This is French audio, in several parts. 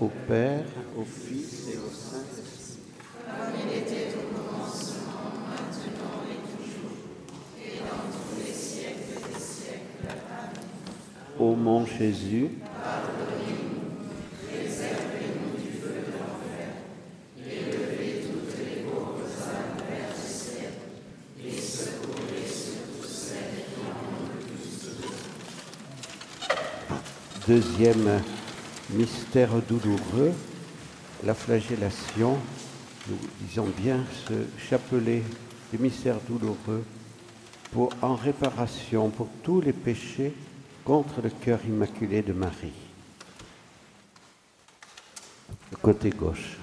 au Père, au Fils et au Saint-Esprit. Comme il était au commencement, maintenant et toujours, et dans tous les siècles des siècles. Amen. Ô mon Jésus, pardonnez-nous, préservez-nous du feu de l'enfer, élevez toutes les pauvres âmes vers le ciel, et secourez surtout celles qui en ont le plus besoin. Deuxième mystère douloureux, la flagellation, nous disons bien ce chapelet des mystères douloureux en réparation pour tous les péchés contre le cœur immaculé de Marie. Côté gauche.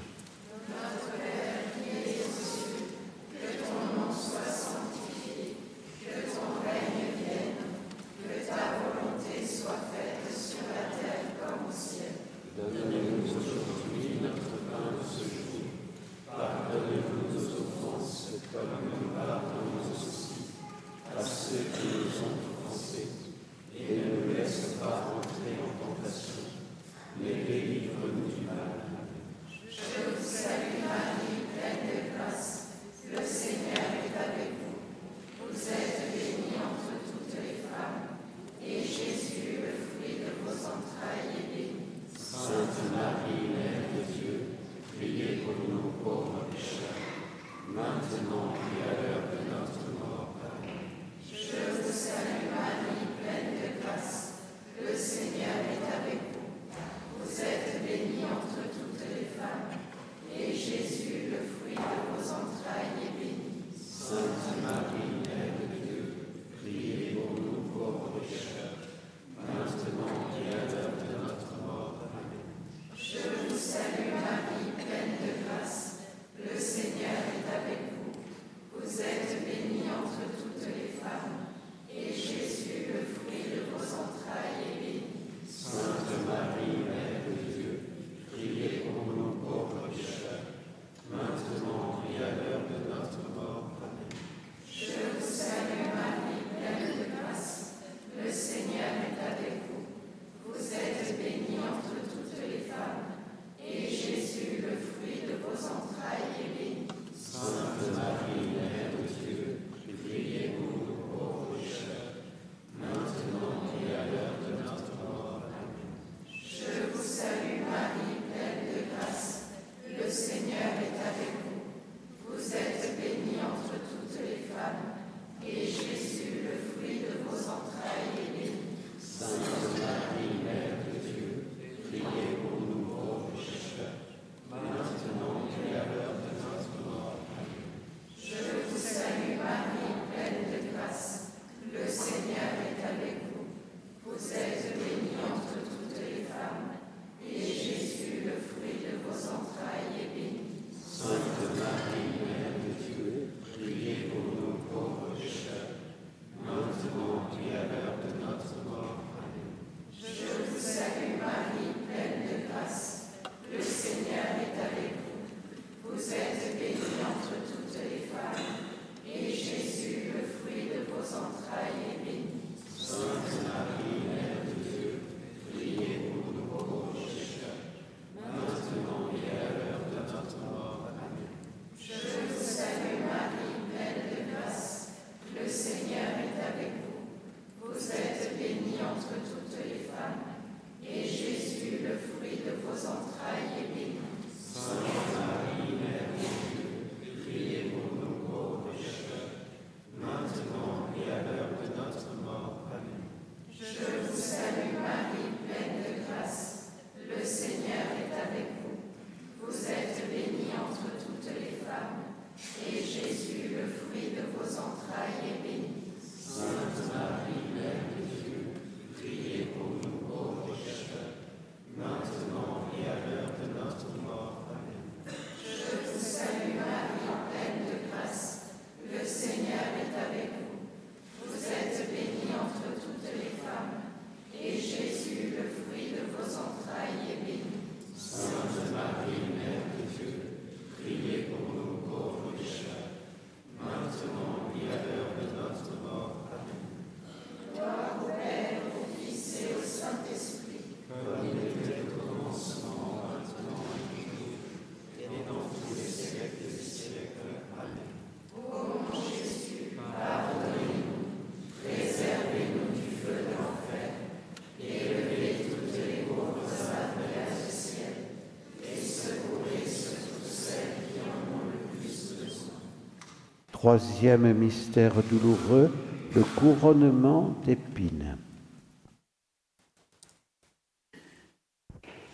Troisième mystère douloureux, le couronnement d'épines.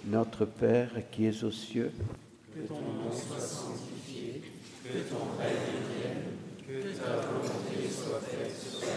Notre Père qui es aux cieux, que ton nom soit sanctifié, que ton règne vienne, que ta volonté soit faite sur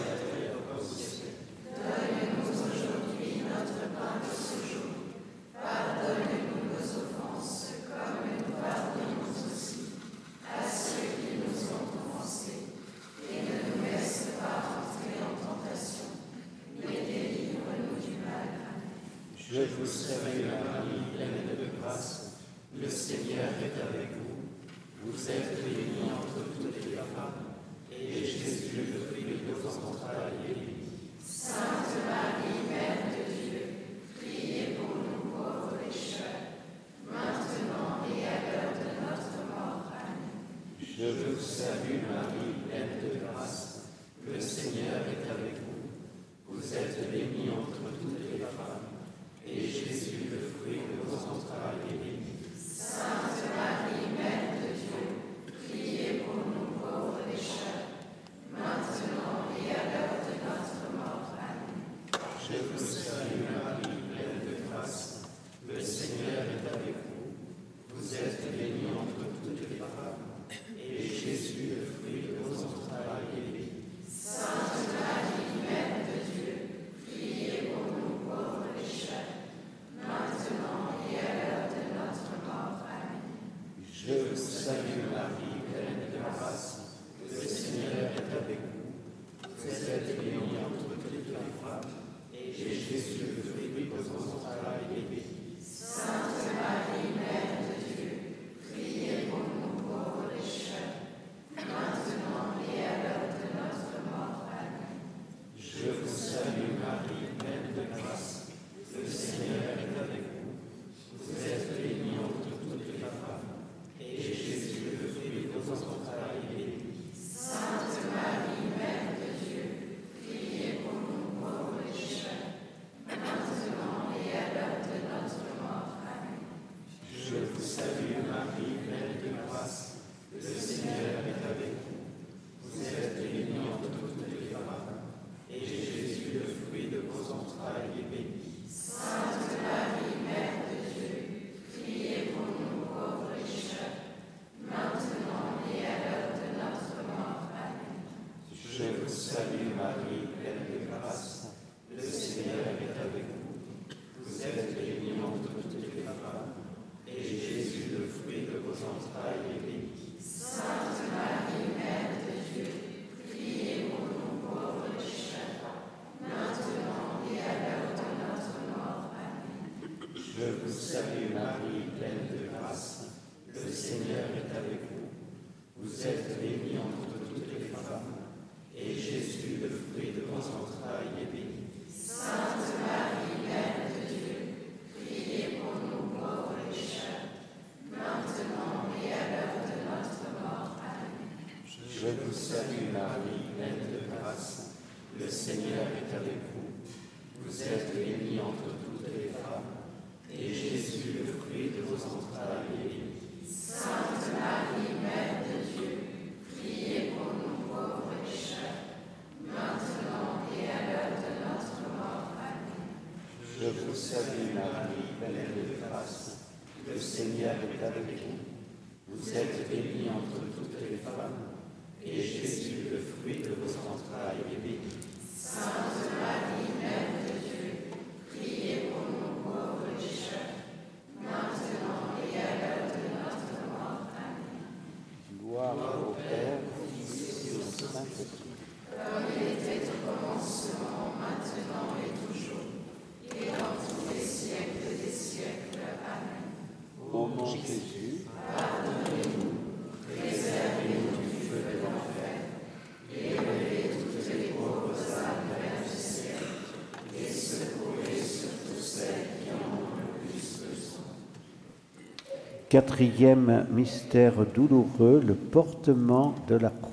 Quatrième mystère douloureux, le portement de la croix.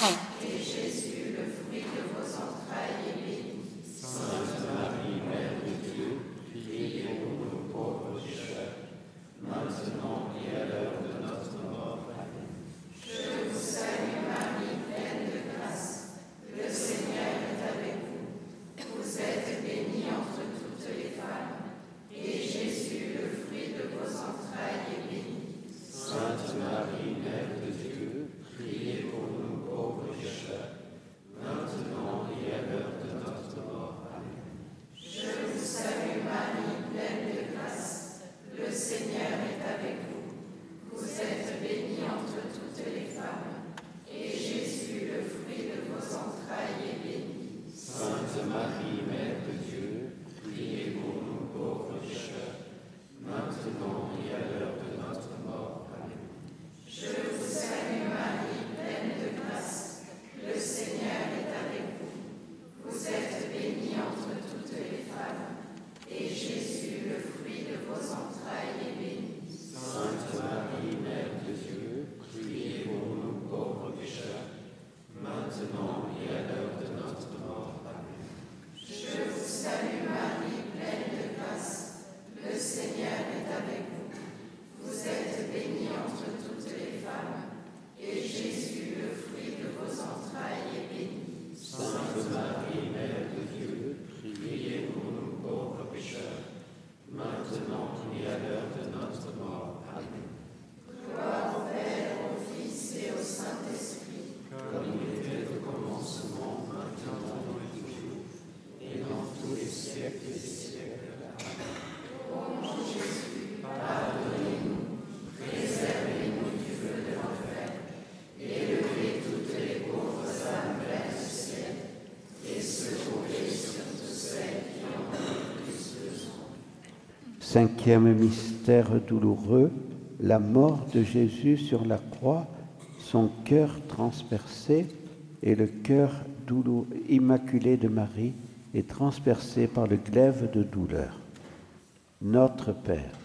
home. Cinquième mystère douloureux, la mort de Jésus sur la croix, son cœur transpercé et le cœur immaculé de Marie est transpercé par le glaive de douleur. Notre Père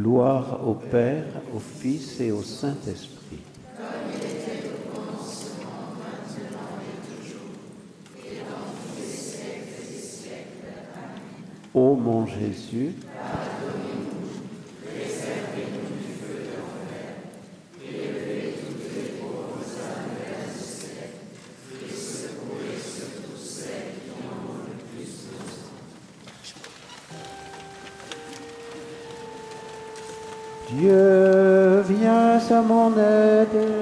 Gloire au Père, au Fils et au Saint-Esprit. Comme il était au commencement, maintenant et toujours, et dans tous les siècles des siècles. Amen. Ô mon Jésus, ce monde de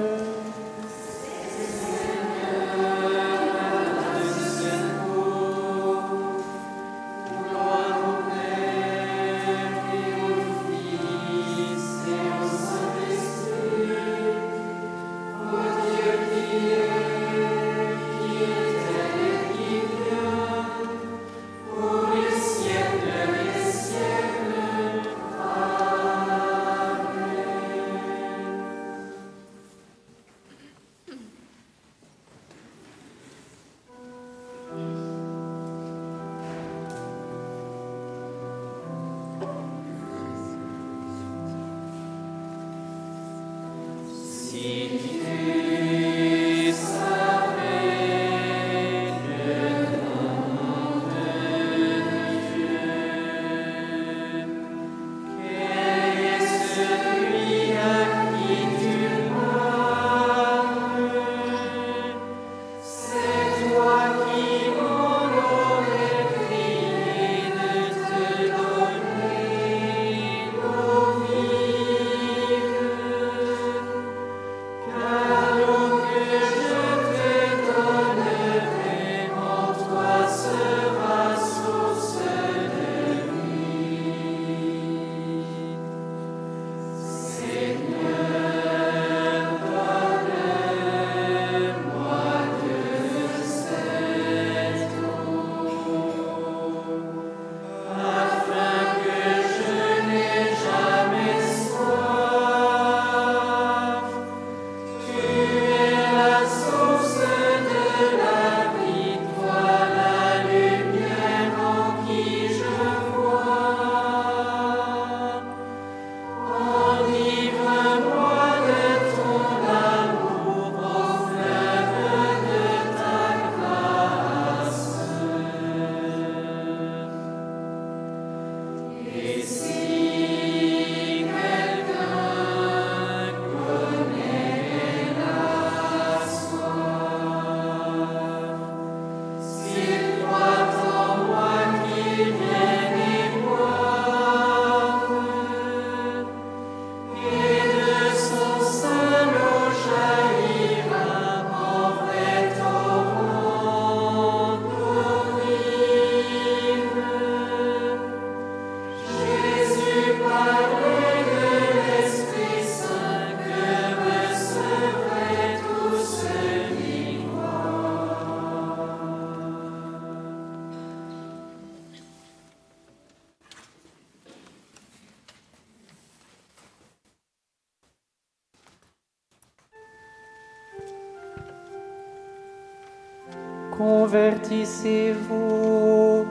convertissez-vous.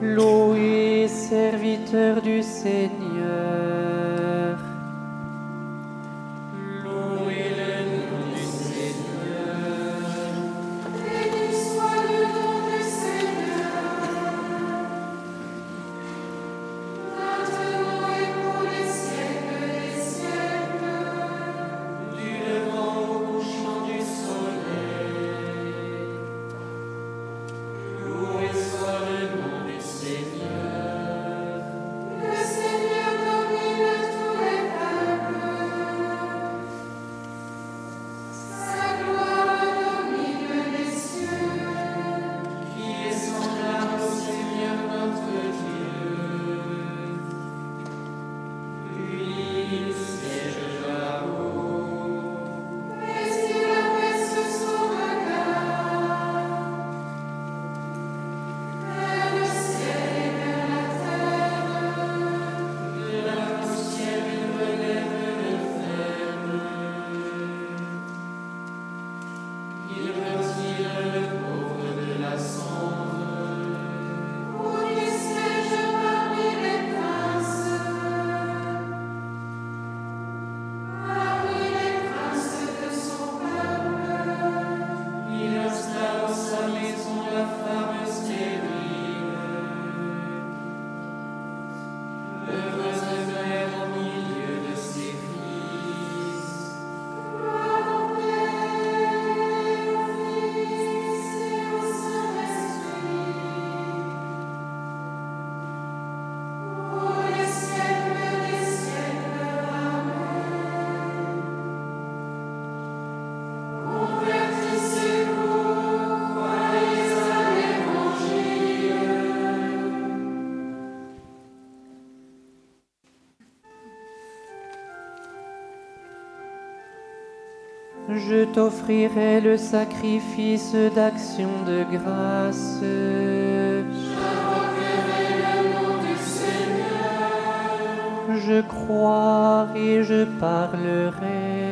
Loué serviteur du Seigneur. Je t'offrirai le sacrifice d'action de grâce. Je crois et je parlerai.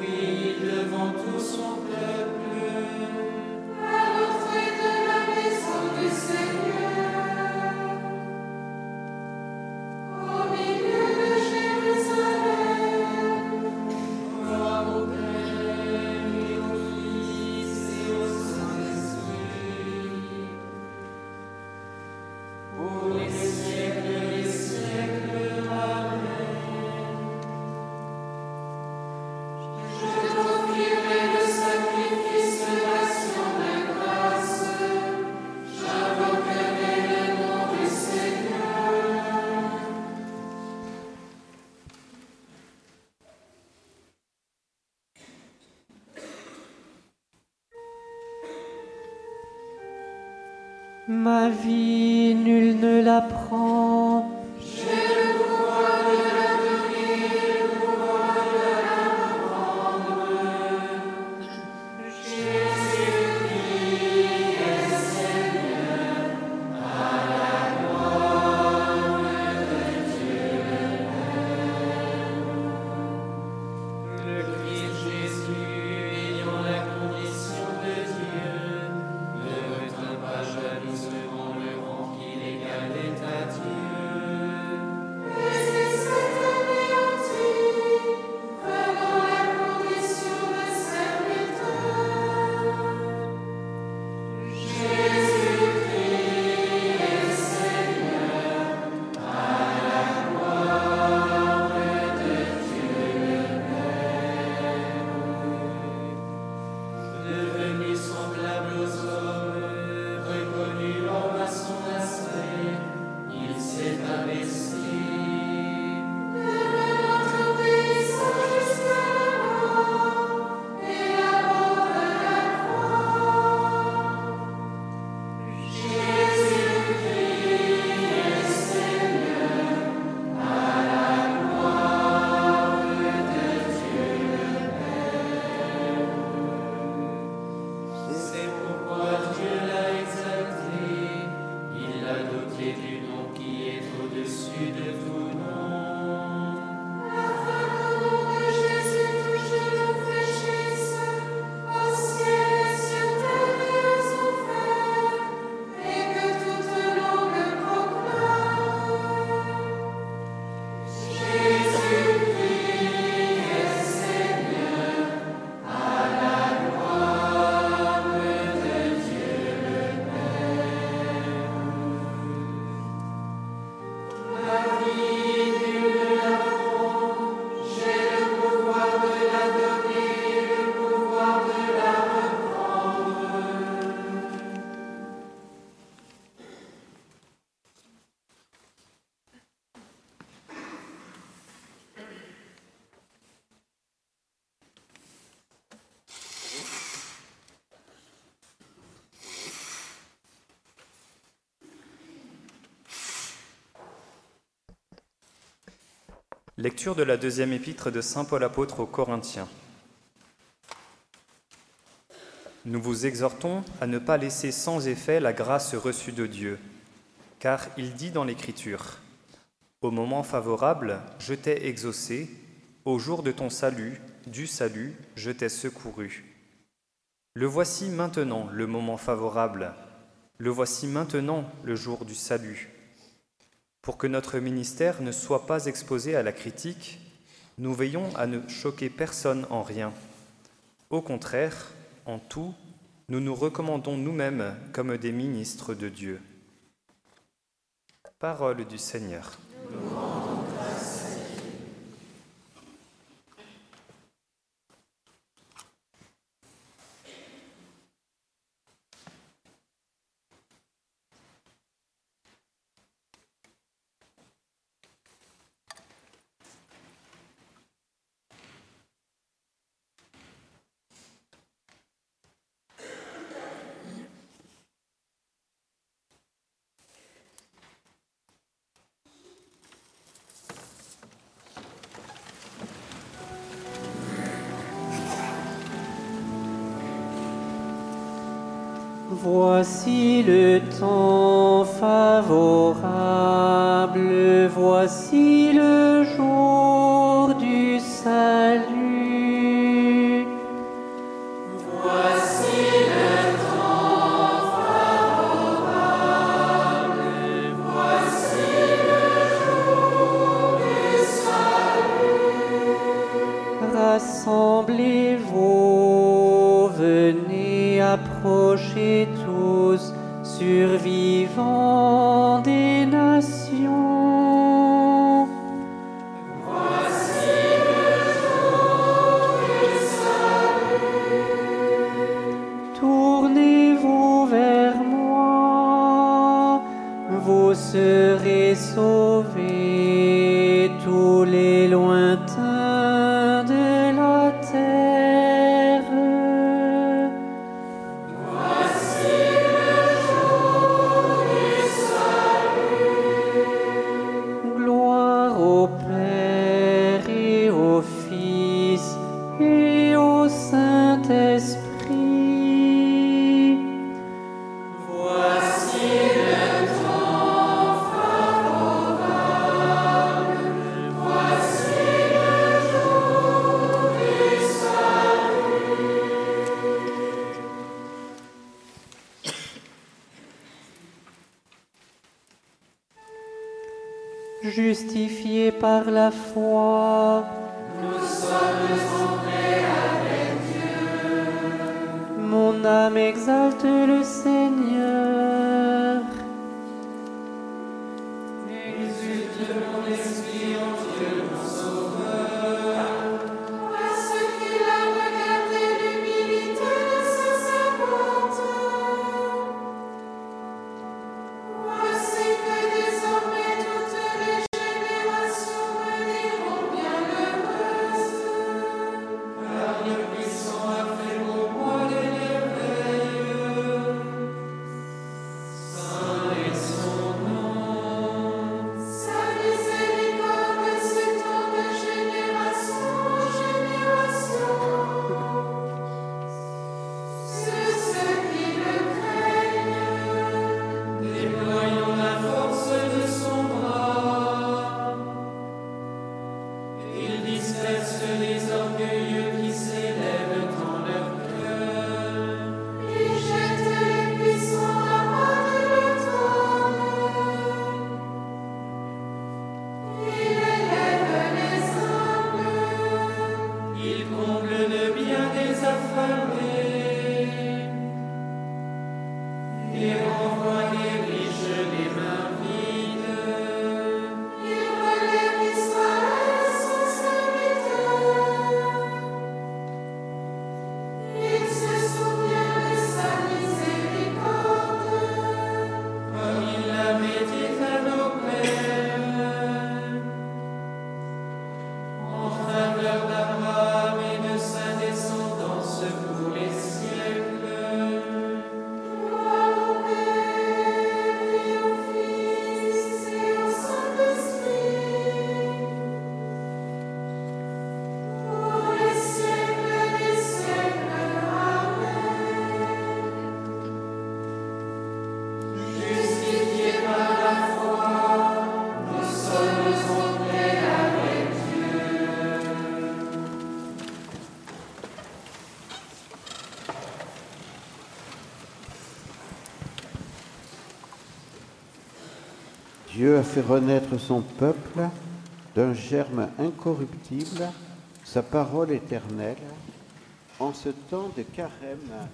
Oui, devant tout son peuple. Lecture de la deuxième épître de Saint Paul apôtre aux Corinthiens. Nous vous exhortons à ne pas laisser sans effet la grâce reçue de Dieu, car il dit dans l'Écriture, Au moment favorable, je t'ai exaucé, au jour de ton salut, du salut, je t'ai secouru. Le voici maintenant le moment favorable, le voici maintenant le jour du salut. Pour que notre ministère ne soit pas exposé à la critique, nous veillons à ne choquer personne en rien. Au contraire, en tout, nous nous recommandons nous-mêmes comme des ministres de Dieu. Parole du Seigneur. Santo Espírito. Fait renaître son peuple d'un germe incorruptible, sa parole éternelle. En ce temps de carême,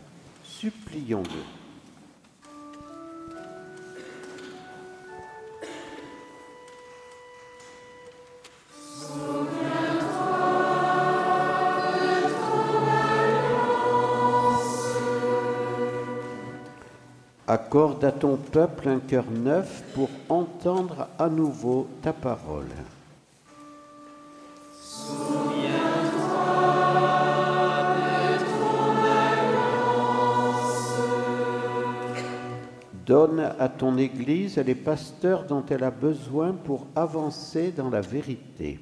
supplions-le. Accorde à ton peuple un cœur neuf pour à nouveau ta parole. Donne à ton Église les pasteurs dont elle a besoin pour avancer dans la vérité.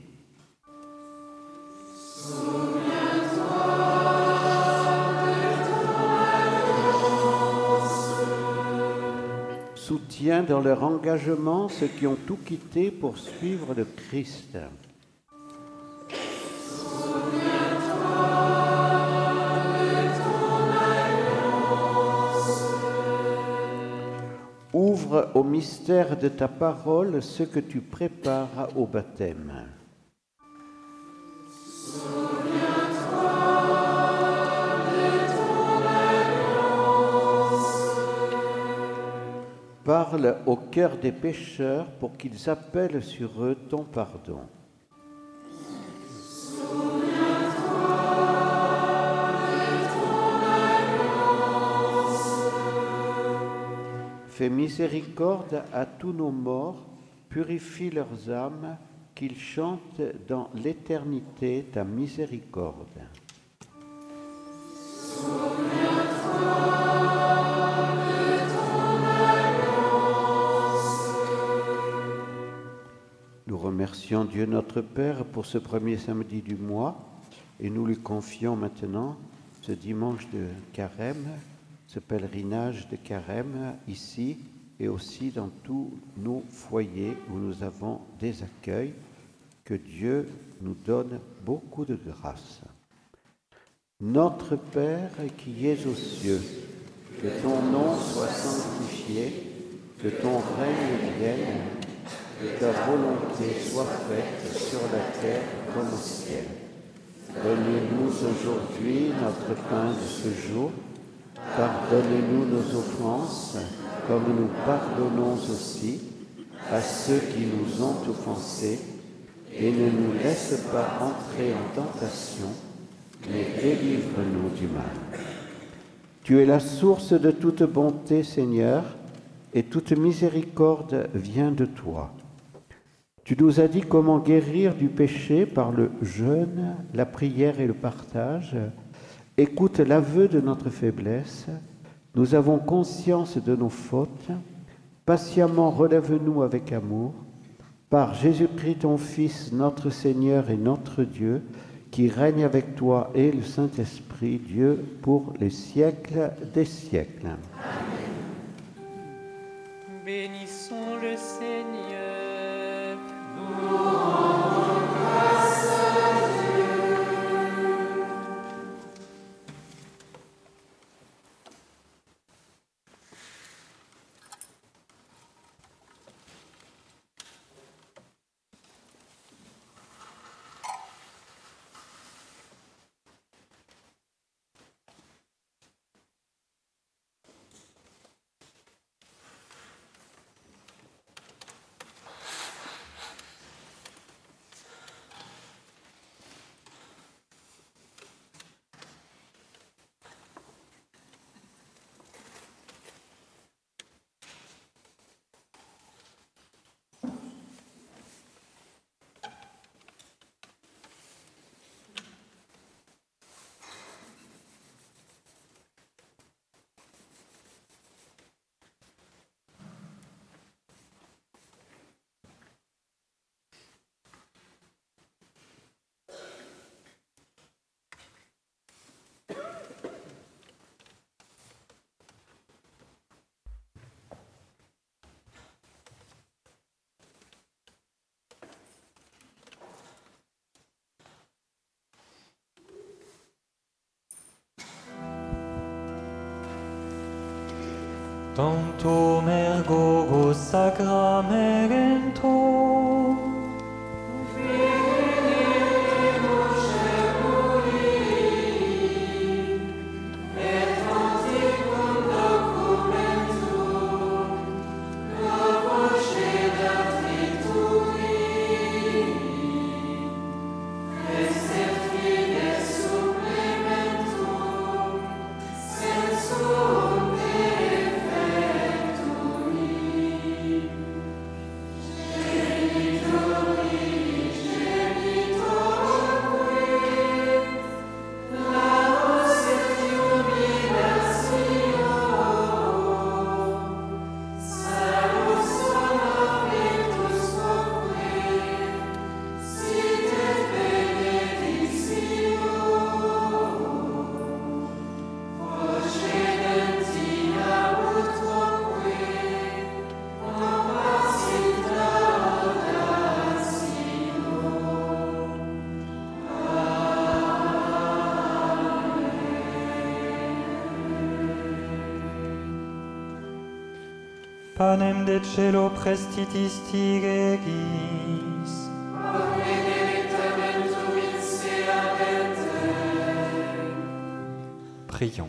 Soutiens dans leur engagement ceux qui ont tout quitté pour suivre le Christ. Ouvre au mystère de ta parole ce que tu prépares au baptême. Parle au cœur des pécheurs pour qu'ils appellent sur eux ton pardon. Fais miséricorde à tous nos morts, purifie leurs âmes, qu'ils chantent dans l'éternité ta miséricorde. Remercions Dieu notre Père pour ce premier samedi du mois et nous lui confions maintenant ce dimanche de carême, ce pèlerinage de carême ici et aussi dans tous nos foyers où nous avons des accueils. Que Dieu nous donne beaucoup de grâce. Notre Père qui es aux cieux, que ton nom soit sanctifié, que ton règne vienne, que ta volonté soit faite sur la terre comme au ciel. Donne-nous aujourd'hui notre pain de ce jour. Pardonne-nous nos offenses, comme nous pardonnons aussi à ceux qui nous ont offensés. Et ne nous laisse pas entrer en tentation, mais délivre-nous du mal. Tu es la source de toute bonté, Seigneur, et toute miséricorde vient de toi. Tu nous as dit comment guérir du péché par le jeûne, la prière et le partage. Écoute l'aveu de notre faiblesse. Nous avons conscience de nos fautes. Patiemment relève-nous avec amour. Par Jésus-Christ, ton Fils, notre Seigneur et notre Dieu, qui règne avec toi et le Saint-Esprit, Dieu, pour les siècles des siècles. Bénissons le Seigneur. Tanto mergogo sacramento. De. Prions.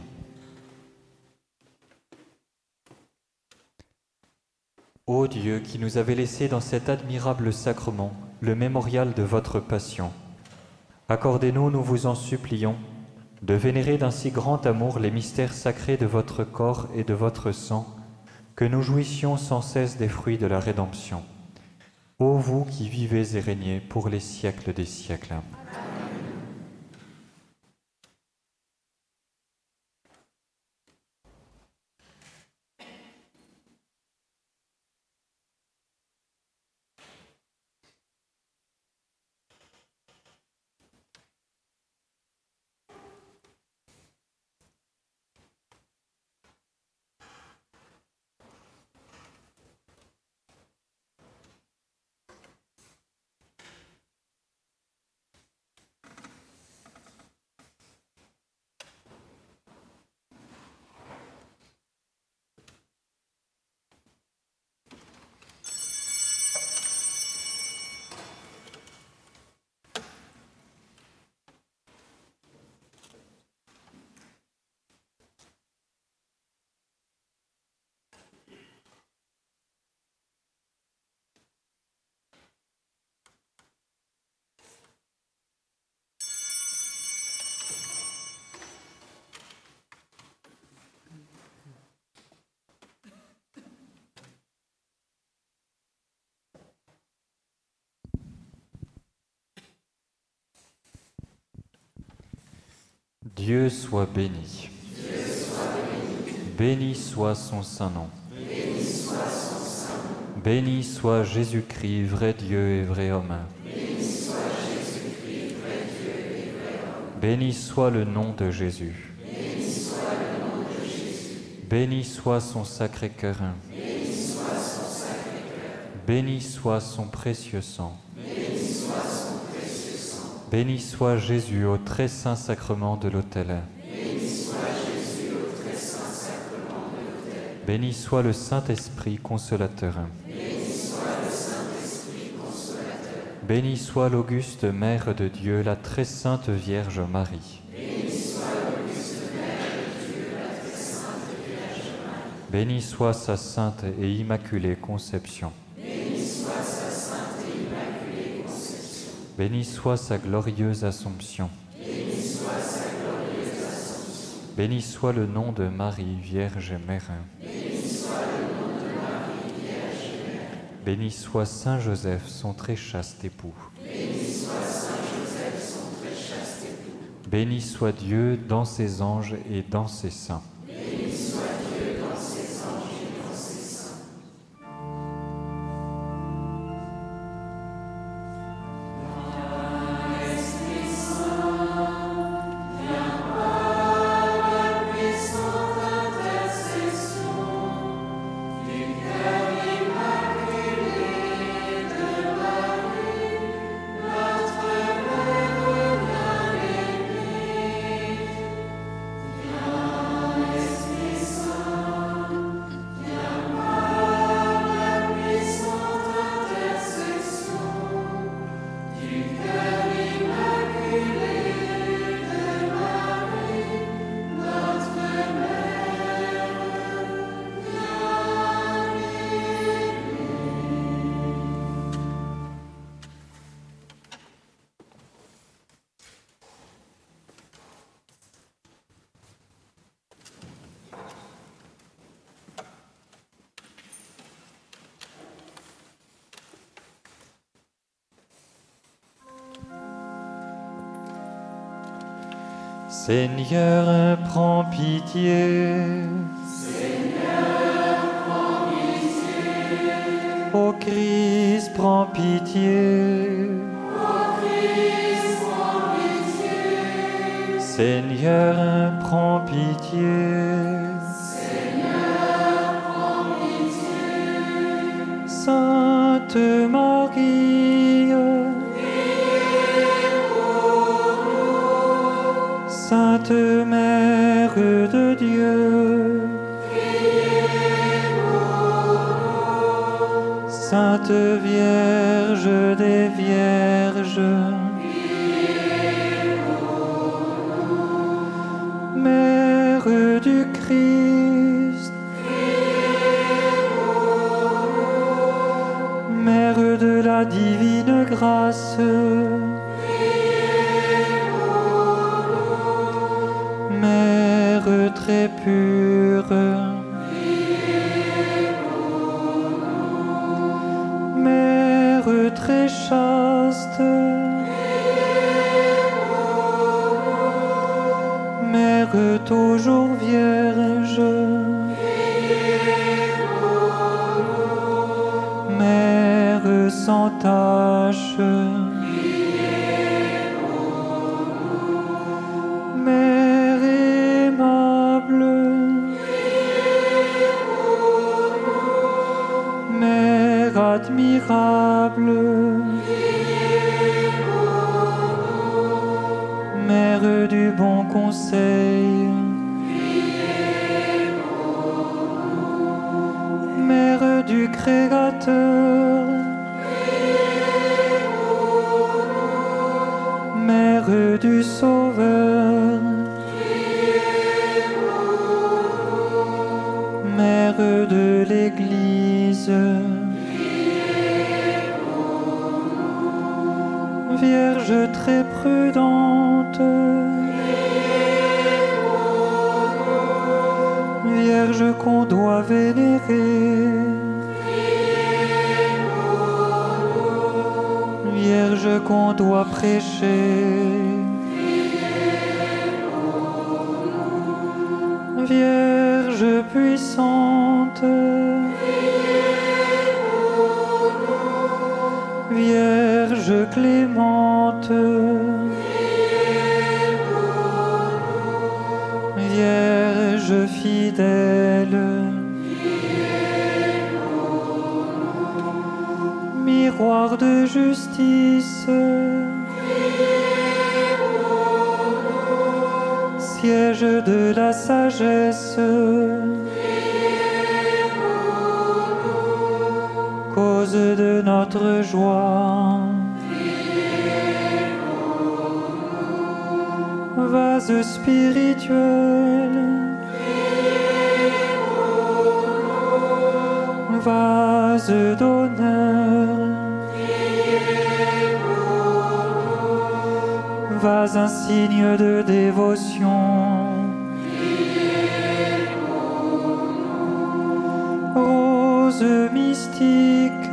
Ô Dieu qui nous avez laissé dans cet admirable sacrement le mémorial de votre passion, accordez-nous, nous vous en supplions, de vénérer d'un si grand amour les mystères sacrés de votre corps et de votre sang, que nous jouissions sans cesse des fruits de la rédemption. Ô vous qui vivez et régnez pour les siècles des siècles. Dieu soit béni. Béni soit son saint nom. Béni soit Jésus-Christ, vrai Dieu et vrai homme. Béni soit le nom de Jésus. Béni soit son sacré cœur. Béni soit son précieux sang. Béni soit Jésus au très saint sacrement de l'autel. Béni soit le Saint-Esprit consolateur. Béni soit l'auguste Mère de Dieu, la très sainte Vierge Marie. Béni soit sa sainte et immaculée conception. Béni soit sa glorieuse Assomption. Béni soit le nom de Marie, Vierge Mère. Béni soit Saint Joseph, son très chaste époux. Béni soit Dieu dans ses anges et dans ses saints. Seigneur, Sainte Vierge des Vierges, Mère du Christ, Mère de la divine grâce, Mère aimable, Mère admirable, Mère du bon conseil, prudente. Vierge qu'on doit vénérer. Vierge qu'on doit prêcher. Vierge puissante. Vierge clémente. Miroir de justice, siège de la sagesse, cause de notre joie. Vase spirituel, vase insigne de dévotion. Rose mystique,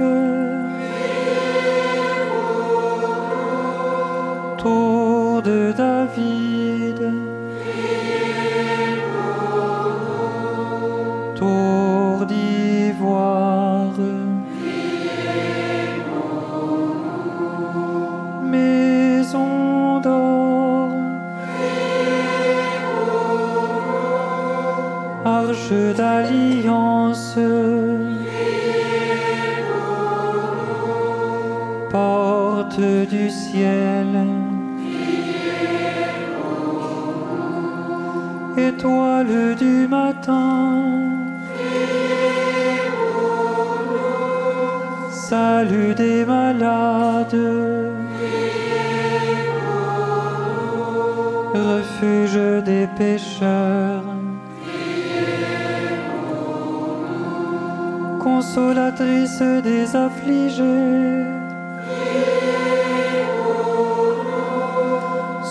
consolatrice des affligés.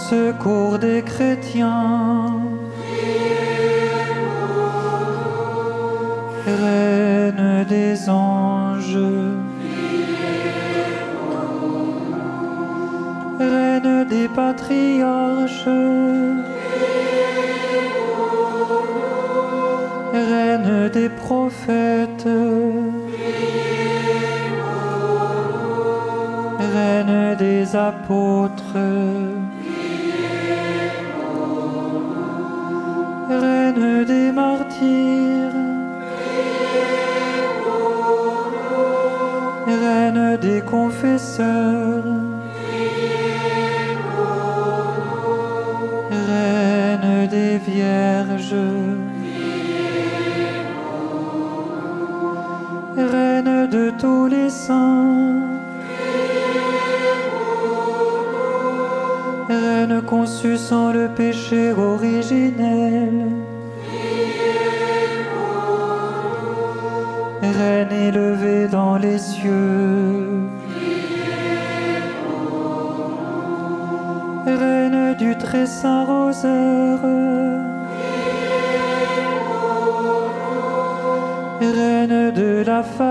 Secours des chrétiens, Reine des anges, Reine des patriarches, Reine des prophètes, apôtres, Reine des martyrs, Reine des confesseurs, Conçue sans le péché originel, Reine élevée dans les cieux, Reine du très saint rosaire, Reine de la famille,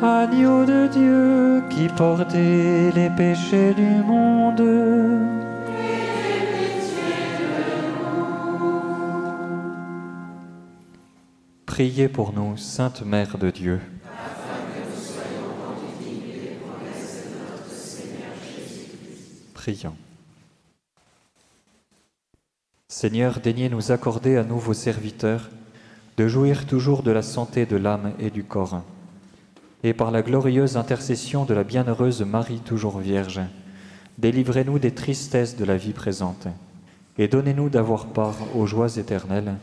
Agneau de Dieu qui portait les péchés du monde. Priez pour nous, Sainte Mère de Dieu. Prions. Seigneur, daignez nous accorder à nous, vos serviteurs, de jouir toujours de la santé de l'âme et du corps. Et par la glorieuse intercession de la bienheureuse Marie toujours Vierge, délivrez-nous des tristesses de la vie présente, et donnez-nous d'avoir part aux joies éternelles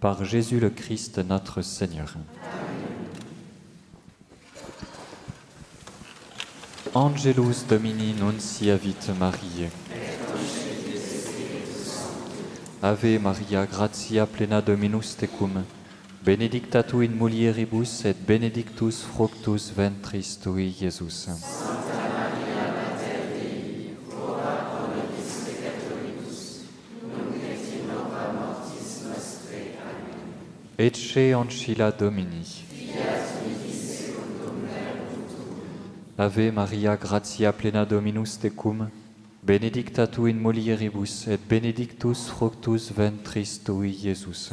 par Jésus le Christ notre Seigneur. Angelus Domini nunciavit Mariae. Ave Maria, gratia plena Dominus tecum, benedicta tu in mulieribus et benedictus fructus ventris tui, Iesus. Ecce ancilla Domini. Ave Maria, gratia plena Dominus tecum, benedicta tu in mulieribus et benedictus fructus ventris tui, Iesus.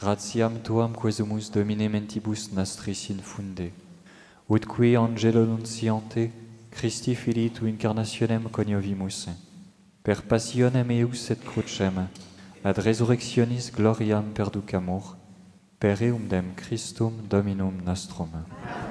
gratiam tuam quesumus domine mentibus nostris infunde. Utque angelo nunciante, Christi Filii tu incarnationem coniovimus, per passionem eius et crucem, ad resurrectionis gloriam perducamur, per eumdem Christum Dominum nostrum. Amen.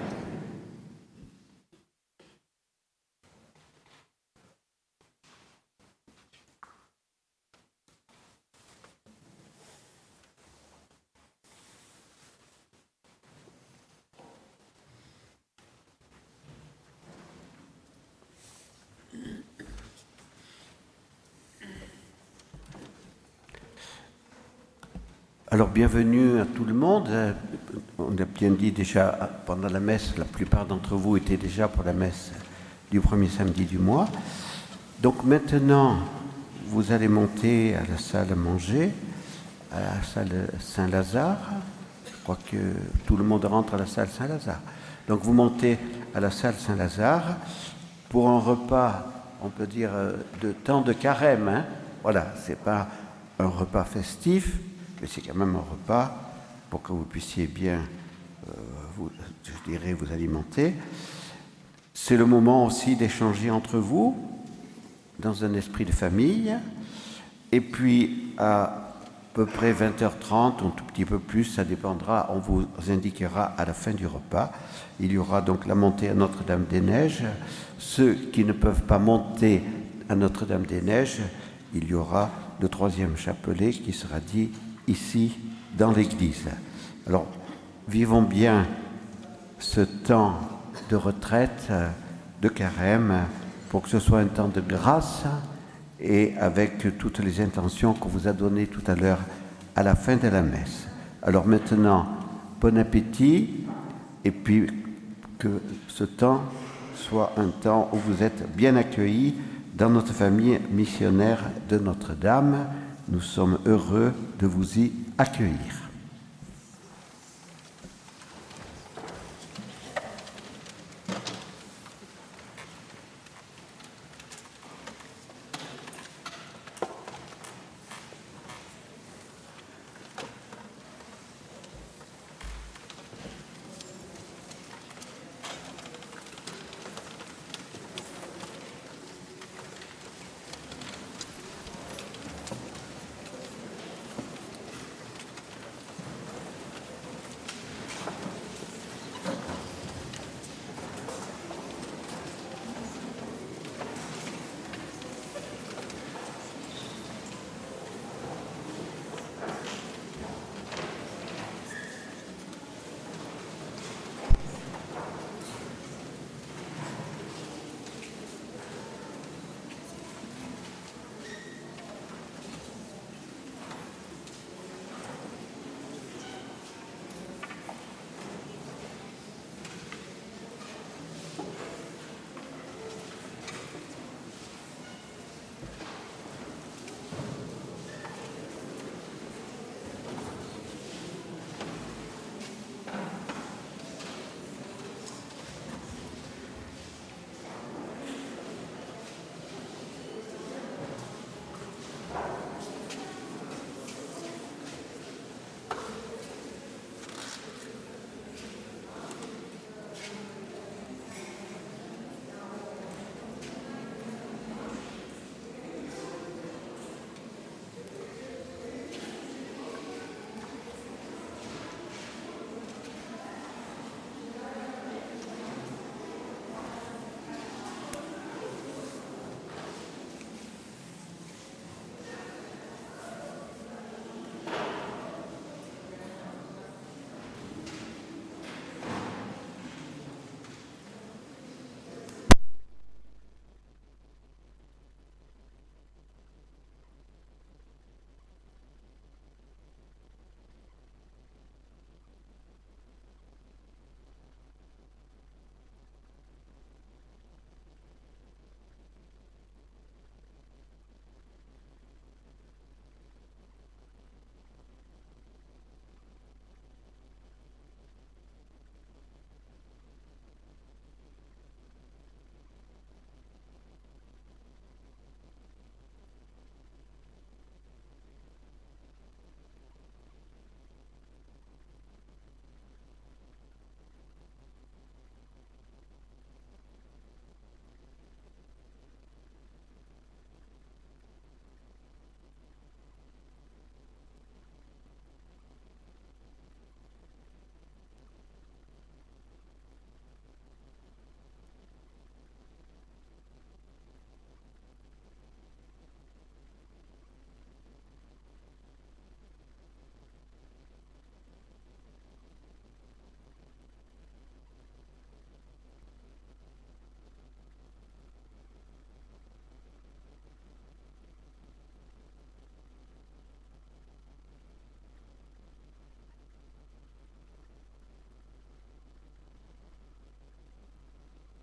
Alors bienvenue à tout le monde. On a bien dit déjà pendant la messe, la plupart d'entre vous étaient déjà pour la messe du premier samedi du mois. Donc maintenant, vous allez monter à la salle à manger, à la salle Saint-Lazare. Je crois que tout le monde rentre à la salle Saint-Lazare. Donc vous montez à la salle Saint-Lazare pour un repas, on peut dire, euh, de temps de carême. hein. Voilà, c'est pas un repas festif, mais c'est quand même un repas pour que vous puissiez bien, euh, vous, je dirais, vous alimenter. C'est le moment aussi d'échanger entre vous dans un esprit de famille. Et puis à peu près 20h30, un tout petit peu plus, ça dépendra, on vous indiquera à la fin du repas. Il y aura donc la montée à Notre-Dame-des-Neiges. Ceux qui ne peuvent pas monter à Notre-Dame-des-Neiges, il y aura le troisième chapelet qui sera dit ici dans l'église. Alors, vivons bien ce temps de retraite, euh, de carême, pour que ce soit un temps de grâce et avec toutes les intentions qu'on vous a données tout à l'heure à la fin de la messe. Alors maintenant, bon appétit et puis que ce temps soit un temps où vous êtes bien accueillis dans notre famille missionnaire de Notre-Dame. Nous sommes heureux de vous y accueillir.